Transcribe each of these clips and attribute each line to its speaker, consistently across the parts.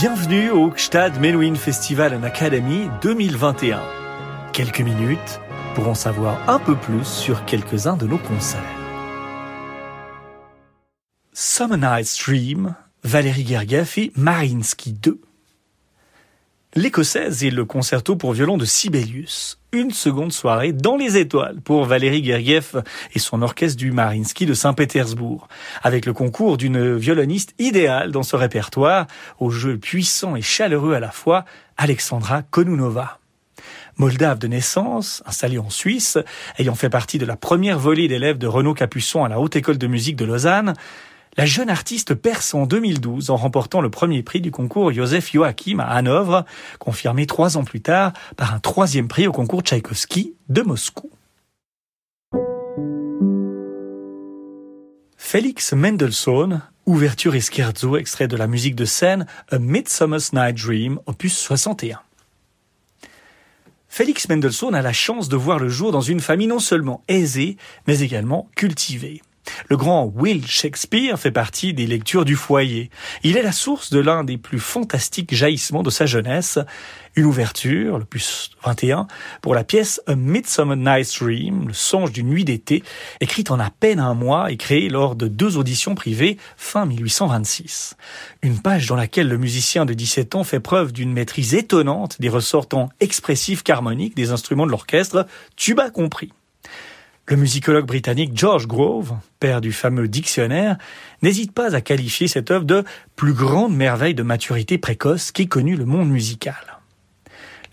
Speaker 1: Bienvenue au Gstad Menuhin Festival and Academy 2021. Quelques minutes pour en savoir un peu plus sur quelques-uns de nos concerts. Summer Night Dream, Valérie Gergiev et Marinsky 2. L'Écossaise et le concerto pour violon de Sibelius. Une seconde soirée dans les étoiles pour Valérie Gergiev et son orchestre du Marinsky de Saint-Pétersbourg, avec le concours d'une violoniste idéale dans ce répertoire, au jeu puissant et chaleureux à la fois, Alexandra Konunova. Moldave de naissance, installée en Suisse, ayant fait partie de la première volée d'élèves de Renaud Capuçon à la Haute École de musique de Lausanne, la jeune artiste perce en 2012 en remportant le premier prix du concours Joseph Joachim à Hanovre, confirmé trois ans plus tard par un troisième prix au concours Tchaïkovski de Moscou. Félix Mendelssohn, ouverture et scherzo extrait de la musique de scène A Midsummer's Night Dream, opus 61. Félix Mendelssohn a la chance de voir le jour dans une famille non seulement aisée, mais également cultivée. Le grand Will Shakespeare fait partie des lectures du foyer. Il est la source de l'un des plus fantastiques jaillissements de sa jeunesse, une ouverture, le plus 21, pour la pièce A Midsummer Night's Dream, le songe d'une nuit d'été, écrite en à peine un mois et créée lors de deux auditions privées fin 1826. Une page dans laquelle le musicien de 17 ans fait preuve d'une maîtrise étonnante des ressorts tant expressifs qu'harmoniques des instruments de l'orchestre, tuba compris. Le musicologue britannique George Grove, père du fameux dictionnaire, n'hésite pas à qualifier cette œuvre de plus grande merveille de maturité précoce qu'ait connue le monde musical.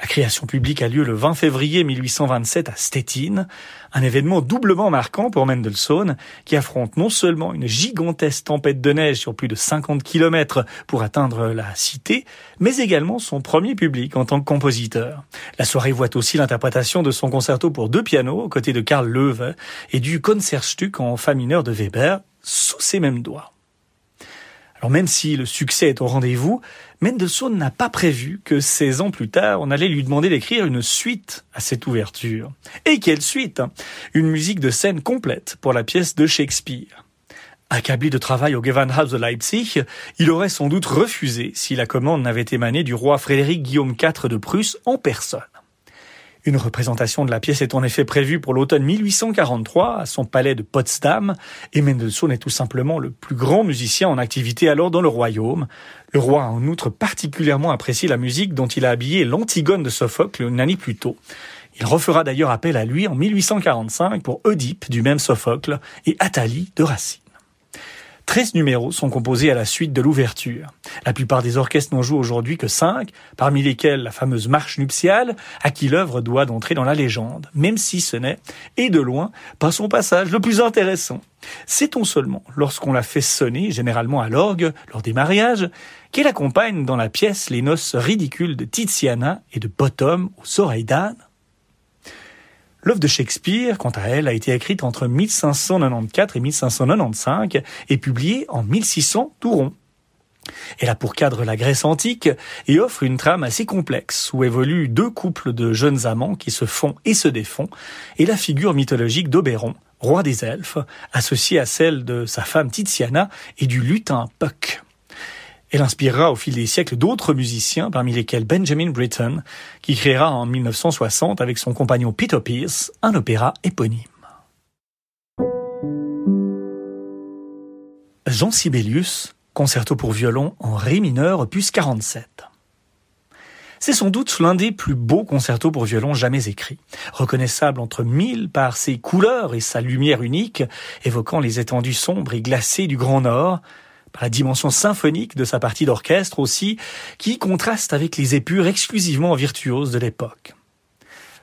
Speaker 1: La création publique a lieu le 20 février 1827 à Stettin, un événement doublement marquant pour Mendelssohn, qui affronte non seulement une gigantesque tempête de neige sur plus de 50 km pour atteindre la cité, mais également son premier public en tant que compositeur. La soirée voit aussi l'interprétation de son concerto pour deux pianos aux côtés de Karl Löwe et du Concertstück en fa mineur de Weber sous ses mêmes doigts. Même si le succès est au rendez-vous, Mendelssohn n'a pas prévu que 16 ans plus tard, on allait lui demander d'écrire une suite à cette ouverture. Et quelle suite hein? Une musique de scène complète pour la pièce de Shakespeare. Accablé de travail au Gewandhaus de Leipzig, il aurait sans doute refusé si la commande n'avait émané du roi Frédéric Guillaume IV de Prusse en personne. Une représentation de la pièce est en effet prévue pour l'automne 1843 à son palais de Potsdam, et Mendelssohn est tout simplement le plus grand musicien en activité alors dans le royaume. Le roi a en outre particulièrement apprécié la musique dont il a habillé l'Antigone de Sophocle une année plus tôt. Il refera d'ailleurs appel à lui en 1845 pour Oedipe du même Sophocle et Athalie de Racine. 13 numéros sont composés à la suite de l'ouverture. La plupart des orchestres n'en jouent aujourd'hui que 5, parmi lesquels la fameuse marche nuptiale, à qui l'œuvre doit d'entrer dans la légende, même si ce n'est, et de loin, pas son passage le plus intéressant. Sait-on seulement, lorsqu'on la fait sonner, généralement à l'orgue, lors des mariages, qu'elle accompagne dans la pièce les noces ridicules de Tiziana et de Bottom aux oreilles d'âne L'œuvre de Shakespeare, quant à elle, a été écrite entre 1594 et 1595 et publiée en 1600 tout rond. Elle a pour cadre la Grèce antique et offre une trame assez complexe où évoluent deux couples de jeunes amants qui se font et se défont et la figure mythologique d'Oberon, roi des elfes, associée à celle de sa femme Tiziana et du lutin Puck. Elle inspirera au fil des siècles d'autres musiciens, parmi lesquels Benjamin Britten, qui créera en 1960 avec son compagnon Peter Pierce un opéra éponyme. Jean Sibelius, concerto pour violon en ré mineur opus 47. C'est sans doute l'un des plus beaux concertos pour violon jamais écrits, reconnaissable entre mille par ses couleurs et sa lumière unique, évoquant les étendues sombres et glacées du Grand Nord, la dimension symphonique de sa partie d'orchestre aussi, qui contraste avec les épures exclusivement virtuoses de l'époque.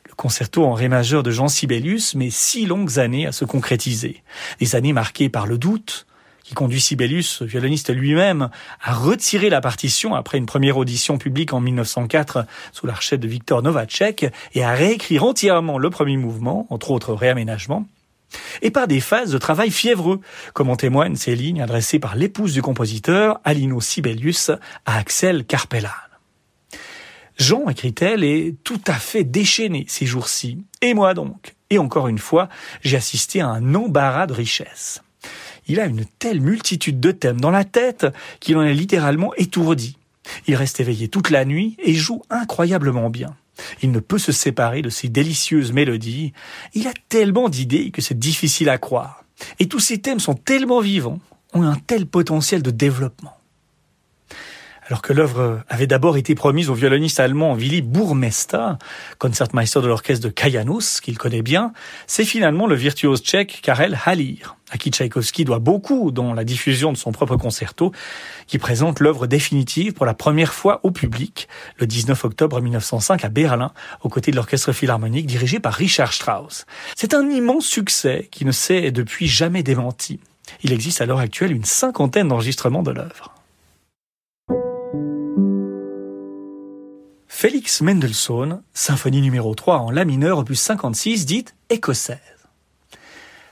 Speaker 1: Le concerto en ré majeur de Jean Sibelius met six longues années à se concrétiser, des années marquées par le doute, qui conduit Sibelius, violoniste lui-même, à retirer la partition après une première audition publique en 1904 sous l'archet de Viktor Novacek et à réécrire entièrement le premier mouvement, entre autres réaménagements, et par des phases de travail fiévreux, comme en témoignent ces lignes adressées par l'épouse du compositeur, Alino Sibelius, à Axel Carpellan. Jean, écrit-elle, est tout à fait déchaîné ces jours-ci. Et moi donc. Et encore une fois, j'ai assisté à un embarras de richesse. Il a une telle multitude de thèmes dans la tête qu'il en est littéralement étourdi. Il reste éveillé toute la nuit et joue incroyablement bien. Il ne peut se séparer de ces délicieuses mélodies. Il a tellement d'idées que c'est difficile à croire. Et tous ces thèmes sont tellement vivants, ont un tel potentiel de développement. Alors que l'œuvre avait d'abord été promise au violoniste allemand Willy Burmester, concertmeister de l'orchestre de Kajanus, qu'il connaît bien, c'est finalement le virtuose tchèque Karel Halir, à qui Tchaïkovski doit beaucoup dans la diffusion de son propre concerto, qui présente l'œuvre définitive pour la première fois au public le 19 octobre 1905 à Berlin, aux côtés de l'orchestre philharmonique dirigé par Richard Strauss. C'est un immense succès qui ne s'est depuis jamais démenti. Il existe à l'heure actuelle une cinquantaine d'enregistrements de l'œuvre. Félix Mendelssohn, symphonie numéro 3 en La mineur, opus 56, dite écossaise.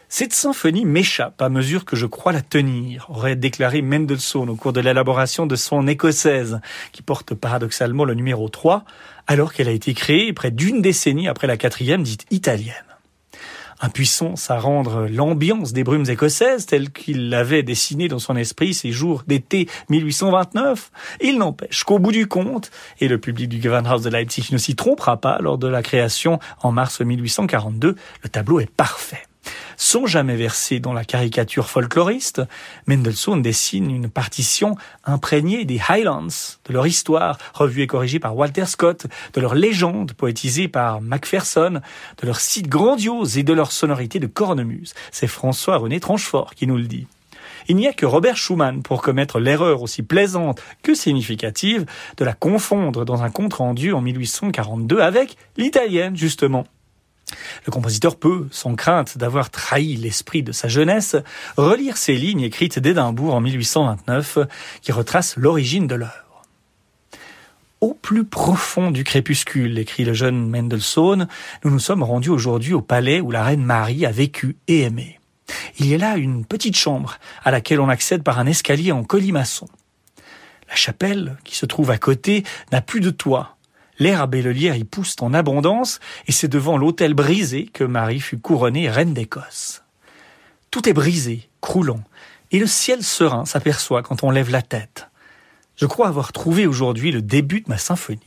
Speaker 1: Cette symphonie m'échappe à mesure que je crois la tenir, aurait déclaré Mendelssohn au cours de l'élaboration de son écossaise, qui porte paradoxalement le numéro 3, alors qu'elle a été créée près d'une décennie après la quatrième dite italienne impuissance à rendre l'ambiance des brumes écossaises telle qu'il l'avait dessinée dans son esprit ces jours d'été 1829. Il n'empêche qu'au bout du compte, et le public du Gewandhaus de Leipzig ne s'y trompera pas lors de la création en mars 1842, le tableau est parfait sans jamais verser dans la caricature folkloriste, Mendelssohn dessine une partition imprégnée des Highlands, de leur histoire, revue et corrigée par Walter Scott, de leur légende, poétisée par Macpherson, de leur site grandiose et de leur sonorité de cornemuse. C'est François-René Tranchefort qui nous le dit. Il n'y a que Robert Schumann pour commettre l'erreur aussi plaisante que significative de la confondre dans un compte rendu en 1842 avec l'italienne, justement. Le compositeur peut, sans crainte d'avoir trahi l'esprit de sa jeunesse, relire ces lignes écrites d'Édimbourg en 1829 qui retracent l'origine de l'œuvre. Au plus profond du crépuscule, écrit le jeune Mendelssohn, nous nous sommes rendus aujourd'hui au palais où la reine Marie a vécu et aimé. Il y a là une petite chambre à laquelle on accède par un escalier en colimaçon. La chapelle, qui se trouve à côté, n'a plus de toit, L'herbe et le lierre y poussent en abondance, et c'est devant l'autel brisé que Marie fut couronnée reine d'Écosse. Tout est brisé, croulant, et le ciel serein s'aperçoit quand on lève la tête. Je crois avoir trouvé aujourd'hui le début de ma symphonie.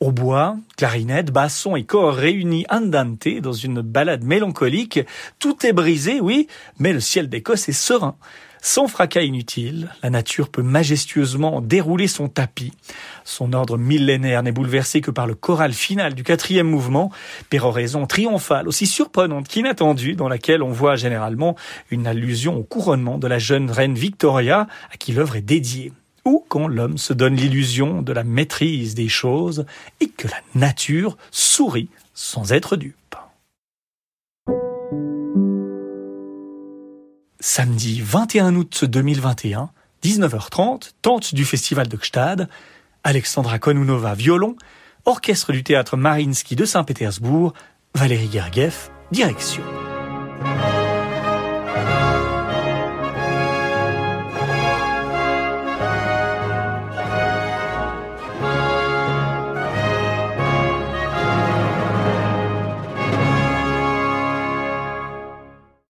Speaker 1: Au bois, clarinette, basson et corps réunis andante dans une balade mélancolique, tout est brisé, oui, mais le ciel d'Écosse est serein. Sans fracas inutile, la nature peut majestueusement dérouler son tapis. Son ordre millénaire n'est bouleversé que par le choral final du quatrième mouvement, péroraison triomphale aussi surprenante qu'inattendue, dans laquelle on voit généralement une allusion au couronnement de la jeune reine Victoria, à qui l'œuvre est dédiée. Ou quand l'homme se donne l'illusion de la maîtrise des choses et que la nature sourit sans être dupe. Samedi 21 août 2021, 19h30, tente du festival de Gstad, Alexandra Konunova violon, orchestre du théâtre Marinsky de Saint-Pétersbourg, Valérie Gergiev, direction.